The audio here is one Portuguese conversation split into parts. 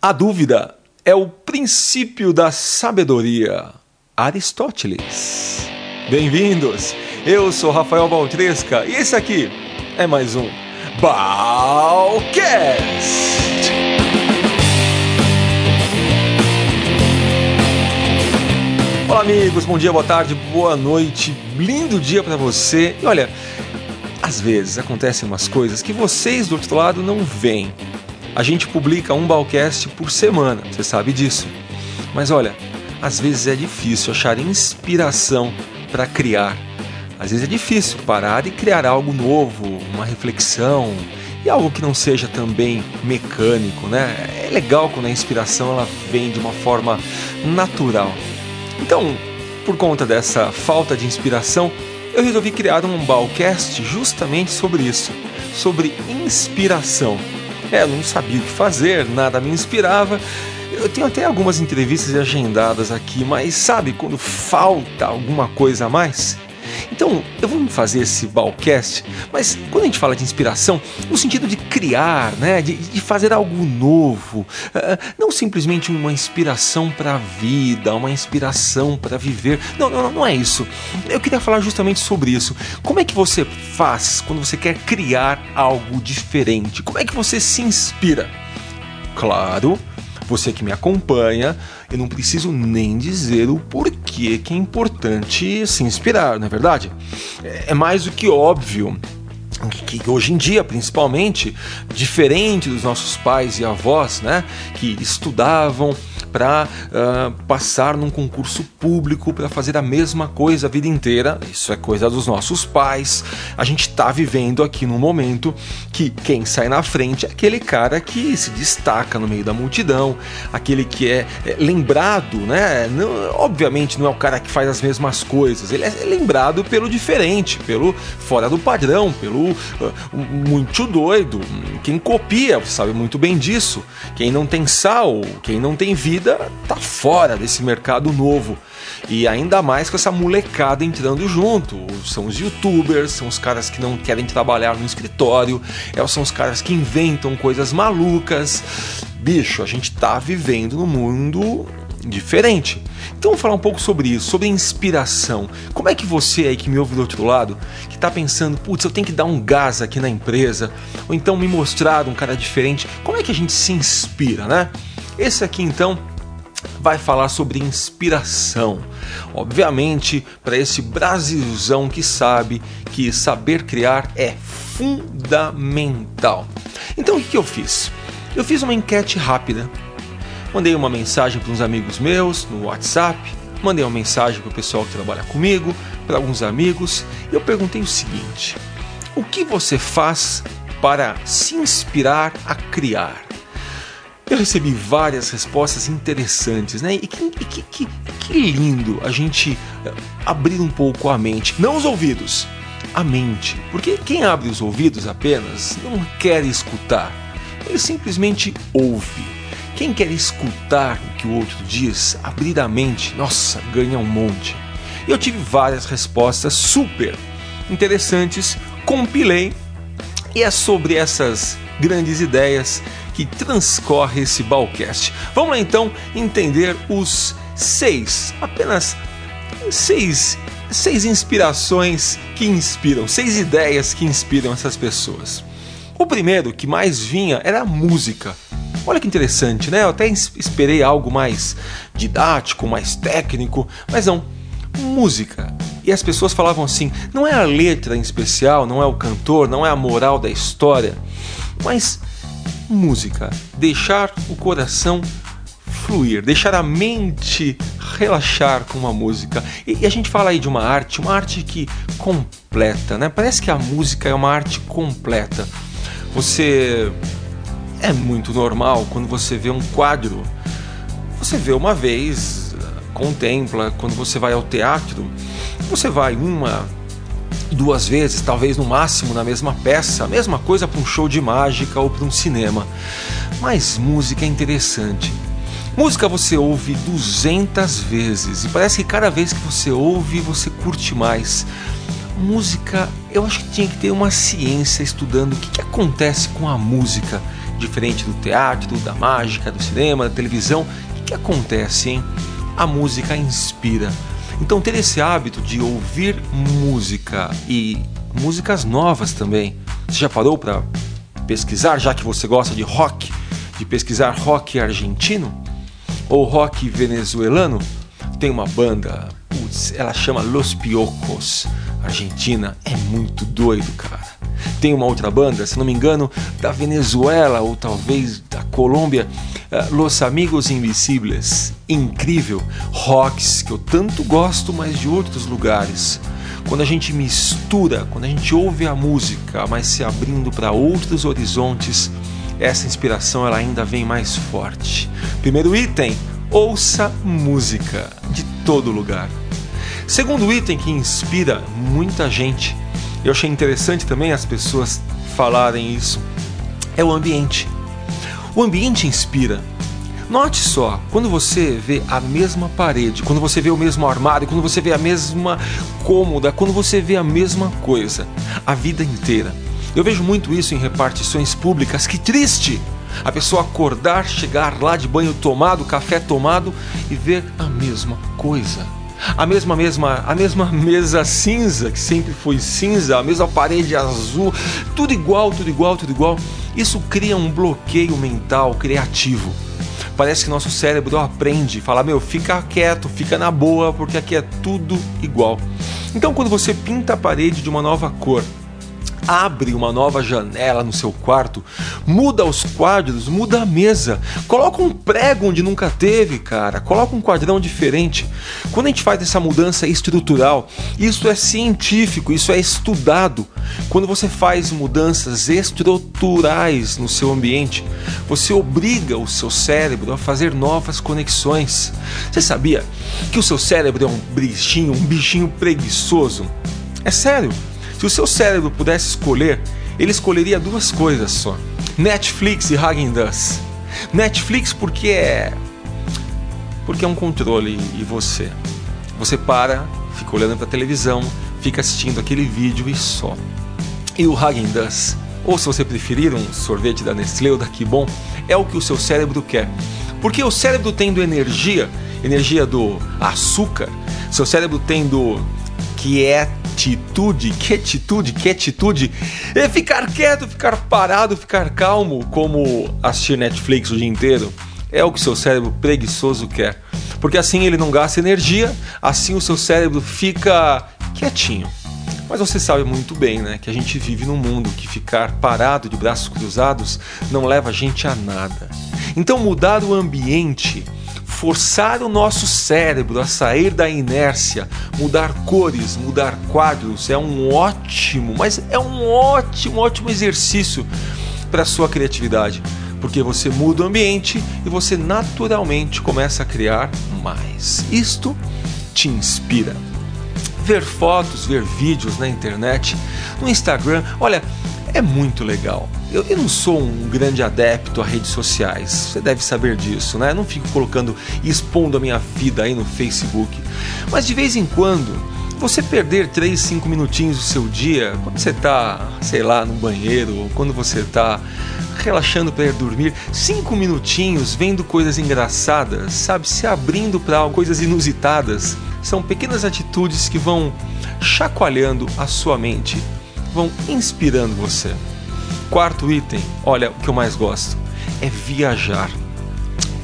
A dúvida é o princípio da sabedoria. Aristóteles. Bem-vindos! Eu sou Rafael Baltresca e esse aqui é mais um Balcast! Olá, amigos, bom dia, boa tarde, boa noite, lindo dia para você. E olha, às vezes acontecem umas coisas que vocês do outro lado não veem. A gente publica um Balcast por semana, você sabe disso. Mas olha, às vezes é difícil achar inspiração para criar. Às vezes é difícil parar e criar algo novo, uma reflexão e algo que não seja também mecânico, né? É legal quando a inspiração ela vem de uma forma natural. Então, por conta dessa falta de inspiração, eu resolvi criar um Balcast justamente sobre isso, sobre inspiração. É, não sabia o que fazer, nada me inspirava. Eu tenho até algumas entrevistas agendadas aqui, mas sabe quando falta alguma coisa a mais? Então, eu vou fazer esse balcast, mas quando a gente fala de inspiração, no sentido de criar, né, de, de fazer algo novo, uh, não simplesmente uma inspiração para a vida, uma inspiração para viver. Não, não, não é isso. Eu queria falar justamente sobre isso. Como é que você faz quando você quer criar algo diferente? Como é que você se inspira? Claro, você que me acompanha, eu não preciso nem dizer o porquê que é importante se inspirar, não é verdade? É mais do que óbvio que hoje em dia, principalmente, diferente dos nossos pais e avós, né, que estudavam, para uh, ah, passar num concurso público para fazer a mesma coisa a vida inteira. Isso é coisa dos nossos pais. A gente está vivendo aqui num momento que quem sai na frente é aquele cara que se destaca no meio da multidão, aquele que é, é lembrado, né? Não, obviamente não é o cara que faz as mesmas coisas, ele é lembrado pelo diferente, pelo fora do padrão, pelo uh, muito doido. Quem copia sabe muito bem disso. Quem não tem sal, quem não tem vida vida tá fora desse mercado novo. E ainda mais com essa molecada entrando junto. São os youtubers, são os caras que não querem trabalhar no escritório, é, são os caras que inventam coisas malucas. Bicho, a gente tá vivendo num mundo diferente. Então vamos falar um pouco sobre isso, sobre inspiração. Como é que você aí que me ouve do outro lado, que está pensando, putz, eu tenho que dar um gás aqui na empresa, ou então me mostrar um cara diferente, como é que a gente se inspira, né? Esse aqui então vai falar sobre inspiração. Obviamente, para esse Brasilzão que sabe que saber criar é fundamental. Então o que eu fiz? Eu fiz uma enquete rápida. Mandei uma mensagem para uns amigos meus no WhatsApp, mandei uma mensagem para o pessoal que trabalha comigo, para alguns amigos, e eu perguntei o seguinte: o que você faz para se inspirar a criar? Eu recebi várias respostas interessantes, né? E que, que, que, que lindo a gente eh, abrir um pouco a mente, não os ouvidos, a mente. Porque quem abre os ouvidos apenas não quer escutar, ele simplesmente ouve. Quem quer escutar o que o outro diz, abrir a mente, nossa, ganha um monte. Eu tive várias respostas super interessantes, compilei e é sobre essas grandes ideias que transcorre esse Balcast. Vamos lá então entender os seis, apenas seis, seis inspirações que inspiram, seis ideias que inspiram essas pessoas. O primeiro que mais vinha era a música. Olha que interessante, né? Eu até esperei algo mais didático, mais técnico, mas não. Música. E as pessoas falavam assim: não é a letra em especial, não é o cantor, não é a moral da história, mas música, deixar o coração fluir, deixar a mente relaxar com uma música. E, a gente fala aí de uma arte, uma arte que completa, né? Parece que a música é uma arte completa. Você é muito normal quando você vê um quadro, você vê uma vez, contempla, quando você vai ao teatro, você vai uma, duas vezes, talvez no máximo na mesma peça, a mesma coisa para um show de mágica ou para um cinema. Mas música é interessante. Música você ouve 200 vezes e parece que cada vez que você ouve você curte mais. Música, eu acho que tinha que ter uma ciência estudando o que, que acontece com a música Diferente do teatro, da mágica, do cinema, da televisão, o que acontece, hein? A música inspira. Então, ter esse hábito de ouvir música e músicas novas também. Você já parou para pesquisar, já que você gosta de rock, de pesquisar rock argentino ou rock venezuelano? Tem uma banda, putz, ela chama Los Piocos, Argentina. É muito doido, cara. Tem uma outra banda, se não me engano, da Venezuela ou talvez da Colômbia, uh, Los Amigos Invisibles. Incrível. Rocks que eu tanto gosto, mas de outros lugares. Quando a gente mistura, quando a gente ouve a música, mas se abrindo para outros horizontes, essa inspiração ela ainda vem mais forte. Primeiro item, ouça música de todo lugar. Segundo item que inspira muita gente, eu achei interessante também as pessoas falarem isso, é o ambiente. O ambiente inspira. Note só, quando você vê a mesma parede, quando você vê o mesmo armário, quando você vê a mesma cômoda, quando você vê a mesma coisa, a vida inteira. Eu vejo muito isso em repartições públicas, que triste! A pessoa acordar, chegar lá de banho tomado, café tomado e ver a mesma coisa. A mesma mesma, a mesma mesa cinza que sempre foi cinza, a mesma parede azul, tudo igual, tudo igual, tudo igual. Isso cria um bloqueio mental criativo parece que nosso cérebro aprende, fala, meu, fica quieto, fica na boa, porque aqui é tudo igual. Então, quando você pinta a parede de uma nova cor, abre uma nova janela no seu quarto, muda os quadros, muda a mesa, coloca um prego onde nunca teve, cara, coloca um quadrão diferente. Quando a gente faz essa mudança estrutural, isso é científico, isso é estudado. Quando você faz mudanças estruturais no seu ambiente, você obriga o seu cérebro a fazer novas conexões. Você sabia que o seu cérebro é um bichinho, um bichinho preguiçoso? É sério. Se o seu cérebro pudesse escolher, ele escolheria duas coisas só: Netflix e Hagen Dazs. Netflix porque é porque é um controle e você você para, fica olhando para a televisão, fica assistindo aquele vídeo e só. E o Hagen Dazs, ou se você preferir um sorvete da Nestlé ou da Kibon, é o que o seu cérebro quer. Porque o cérebro tendo energia, energia do açúcar, seu cérebro tendo quietitude, quietitude, quietitude, é ficar quieto, ficar parado, ficar calmo, como assistir Netflix o dia inteiro. É o que seu cérebro preguiçoso quer. Porque assim ele não gasta energia, assim o seu cérebro fica quietinho. Mas você sabe muito bem, né, que a gente vive num mundo que ficar parado de braços cruzados não leva a gente a nada. Então mudar o ambiente forçar o nosso cérebro a sair da inércia, mudar cores, mudar quadros, é um ótimo, mas é um ótimo, ótimo exercício para a sua criatividade, porque você muda o ambiente e você naturalmente começa a criar mais. Isto te inspira. Ver fotos, ver vídeos na internet, no Instagram, olha, é muito legal. Eu, eu, não sou um grande adepto a redes sociais, você deve saber disso, né? Eu não fico colocando e expondo a minha vida aí no Facebook. Mas de vez em quando, você perder 3, 5 minutinhos do seu dia, quando você está, sei lá, no banheiro, ou quando você está relaxando para ir dormir, 5 minutinhos vendo coisas engraçadas, sabe? Se abrindo para coisas inusitadas. São pequenas atitudes que vão chacoalhando a sua mente, vão inspirando você. Quarto item, olha o que eu mais gosto, é viajar.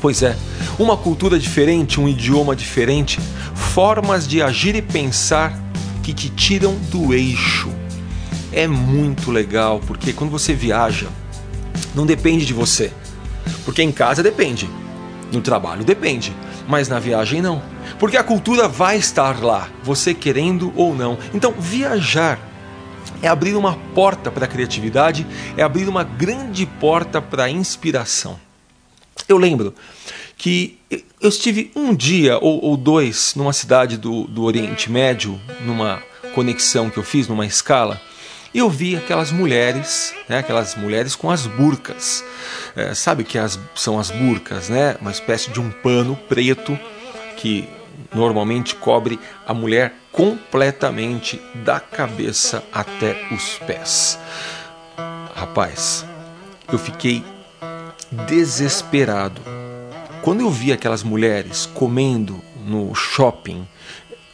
Pois é, uma cultura diferente, um idioma diferente, formas de agir e pensar que te tiram do eixo. É muito legal, porque quando você viaja, não depende de você. Porque em casa depende, no trabalho depende, mas na viagem não. Porque a cultura vai estar lá, você querendo ou não. Então, viajar é abrir uma porta para a criatividade, é abrir uma grande porta para a inspiração. Eu lembro que eu estive um dia ou, ou dois numa cidade do, do Oriente Médio, numa conexão que eu fiz, numa escala, e eu vi aquelas mulheres, né, aquelas mulheres com as burcas. É, sabe o que as, são as burcas, né? Uma espécie de um pano preto que normalmente cobre a mulher completamente da cabeça até os pés. Rapaz, eu fiquei desesperado. Quando eu vi aquelas mulheres comendo no shopping,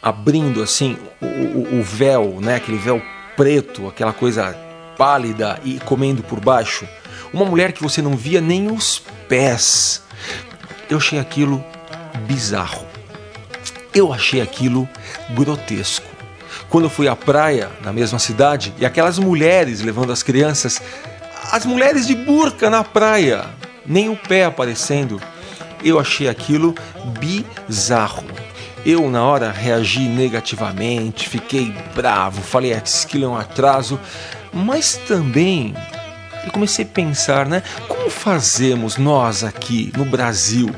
abrindo assim o, o, o véu, né, aquele véu preto, aquela coisa pálida e comendo por baixo, uma mulher que você não via nem os pés. Eu achei aquilo bizarro. Eu achei aquilo grotesco. Quando eu fui à praia, na mesma cidade, e aquelas mulheres levando as crianças, as mulheres de burca na praia, nem o pé aparecendo, eu achei aquilo bizarro. Eu, na hora, reagi negativamente, fiquei bravo, falei, ah, aquilo é um atraso, mas também eu comecei a pensar, né? Como fazemos nós aqui no Brasil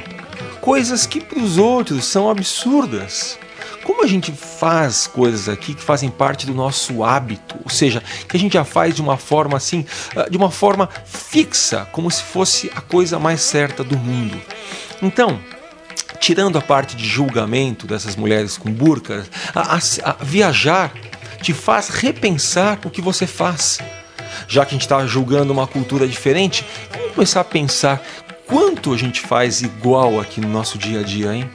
coisas que para os outros são absurdas? Como a gente faz coisas aqui que fazem parte do nosso hábito, ou seja, que a gente já faz de uma forma assim, ah, de uma forma fixa, como se fosse a coisa mais certa do mundo. Então, tirando a parte de julgamento dessas mulheres com burcas, a, a, a viajar te faz repensar o que você faz. Já que a gente está julgando uma cultura diferente, vamos começar a pensar quanto a gente faz igual aqui no nosso dia a dia, hein?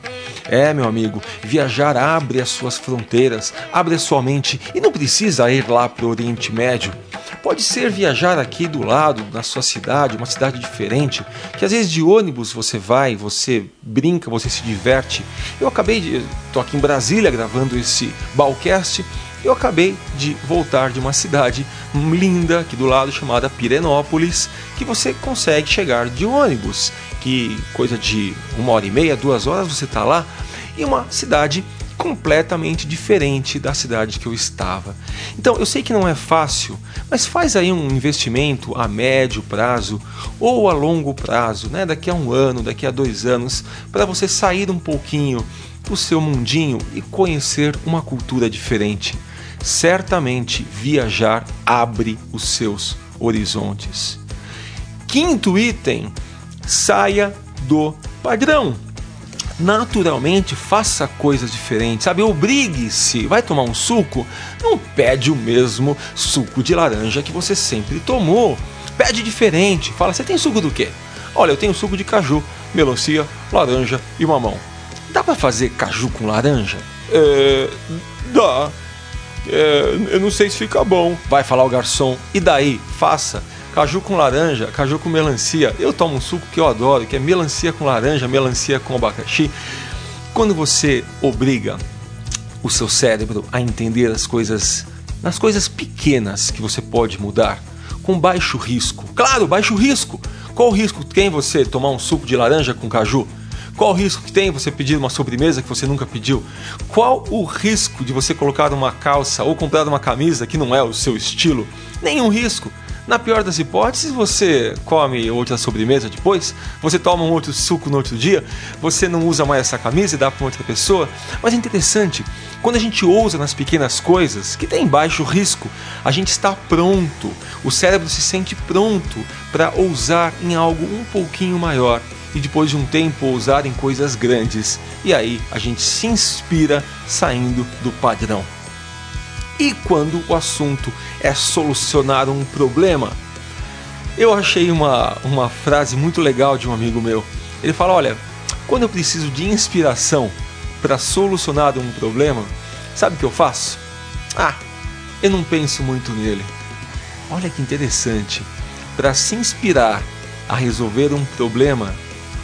É, meu amigo, viajar abre as suas fronteiras, abre a sua mente e não precisa ir lá para o Oriente Médio. Pode ser viajar aqui do lado, na sua cidade, uma cidade diferente, que às vezes de ônibus você vai, você brinca, você se diverte. Eu acabei de. estou aqui em Brasília gravando esse Balcast. Eu acabei de voltar de uma cidade linda aqui do lado chamada Pirenópolis, que você consegue chegar de ônibus que coisa de uma hora e meia, duas horas você está lá, em uma cidade completamente diferente da cidade que eu estava. Então eu sei que não é fácil, mas faz aí um investimento a médio prazo ou a longo prazo, né? daqui a um ano, daqui a dois anos, para você sair um pouquinho do seu mundinho e conhecer uma cultura diferente. Certamente viajar abre os seus horizontes. Quinto item saia do padrão. Naturalmente, faça coisas diferentes, sabe? Obrigue-se. Vai tomar um suco? Não pede o mesmo suco de laranja que você sempre tomou. Pede diferente. Fala, você tem suco do quê? Olha, eu tenho suco de caju, melancia, laranja e mamão. Dá para fazer caju com laranja? É. dá. É, eu não sei se fica bom. Vai falar o garçom. E daí? Faça caju com laranja, caju com melancia. Eu tomo um suco que eu adoro, que é melancia com laranja, melancia com abacaxi. Quando você obriga o seu cérebro a entender as coisas, nas coisas pequenas que você pode mudar, com baixo risco. Claro, baixo risco. Qual o risco que tem você tomar um suco de laranja com caju? Qual o risco que tem você pedir uma sobremesa que você nunca pediu? Qual o risco de você colocar uma calça ou comprar uma camisa que não é o seu estilo? Nenhum risco. Na pior das hipóteses, você come outra sobremesa depois, você toma um outro suco no outro dia, você não usa mais essa camisa e dá para outra pessoa. Mas é interessante, quando a gente ousa nas pequenas coisas, que tem baixo risco, a gente está pronto, o cérebro se sente pronto para ousar em algo um pouquinho maior e depois de um tempo ousar em coisas grandes. E aí a gente se inspira saindo do padrão. E quando o assunto é solucionar um problema, eu achei uma, uma frase muito legal de um amigo meu. Ele fala: Olha, quando eu preciso de inspiração para solucionar um problema, sabe o que eu faço? Ah, eu não penso muito nele. Olha que interessante. Para se inspirar a resolver um problema,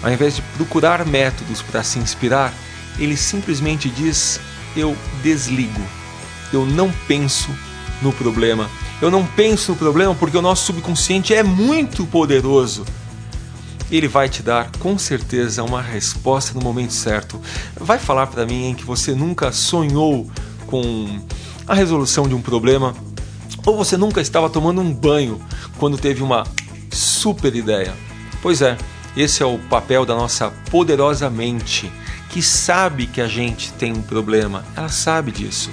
ao invés de procurar métodos para se inspirar, ele simplesmente diz: Eu desligo eu não penso no problema. Eu não penso no problema porque o nosso subconsciente é muito poderoso. Ele vai te dar com certeza uma resposta no momento certo. Vai falar para mim em que você nunca sonhou com a resolução de um problema ou você nunca estava tomando um banho quando teve uma super ideia. Pois é, esse é o papel da nossa poderosa mente, que sabe que a gente tem um problema. Ela sabe disso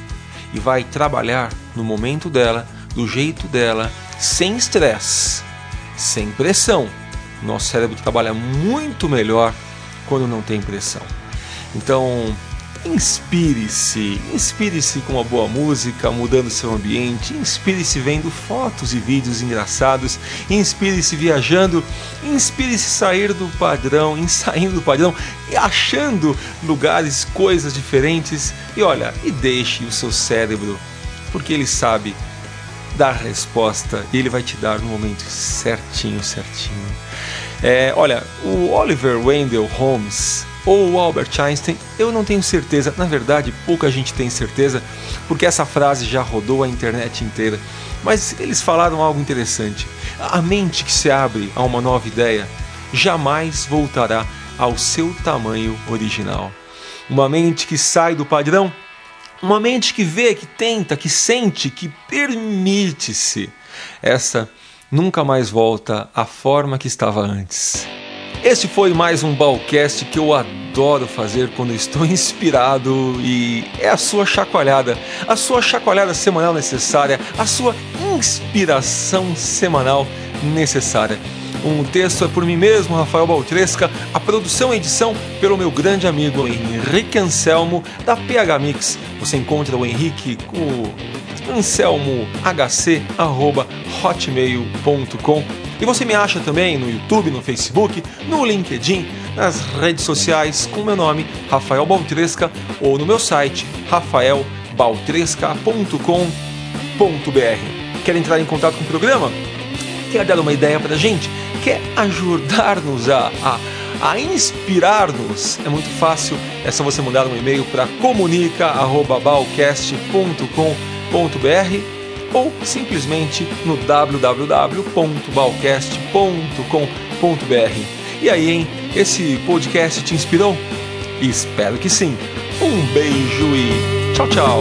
e vai trabalhar no momento dela, do jeito dela, sem estresse, sem pressão. Nosso cérebro trabalha muito melhor quando não tem pressão. Então, Inspire-se, inspire-se com uma boa música, mudando seu ambiente, inspire-se vendo fotos e vídeos engraçados, inspire-se viajando, inspire-se sair do padrão, em saindo do padrão e achando lugares, coisas diferentes. E olha, e deixe o seu cérebro, porque ele sabe dar resposta e ele vai te dar no momento certinho, certinho. É, olha, o Oliver Wendell Holmes ou o Albert Einstein, eu não tenho certeza, na verdade, pouca gente tem certeza, porque essa frase já rodou a internet inteira. Mas eles falaram algo interessante. A mente que se abre a uma nova ideia jamais voltará ao seu tamanho original. Uma mente que sai do padrão, uma mente que vê, que tenta, que sente, que permite-se. Essa nunca mais volta à forma que estava antes. Este foi mais um Balcast que eu adoro fazer quando estou inspirado e é a sua chacoalhada, a sua chacoalhada semanal necessária, a sua inspiração semanal necessária. Um texto é por mim mesmo, Rafael Baltresca, a produção e edição pelo meu grande amigo Henrique Anselmo, da PH Mix. Você encontra o Henrique com anselmohc.hotmail.com e você me acha também no YouTube, no Facebook, no LinkedIn, nas redes sociais com meu nome, Rafael Baltresca, ou no meu site, rafaelbaltresca.com.br. Quer entrar em contato com o programa? Quer dar uma ideia para a gente? Quer ajudar-nos a, a, a inspirar-nos? É muito fácil, é só você mandar um e-mail para comunica.balcast.com.br ou simplesmente no www.balcast.com.br. E aí, hein? Esse podcast te inspirou? Espero que sim. Um beijo e tchau, tchau!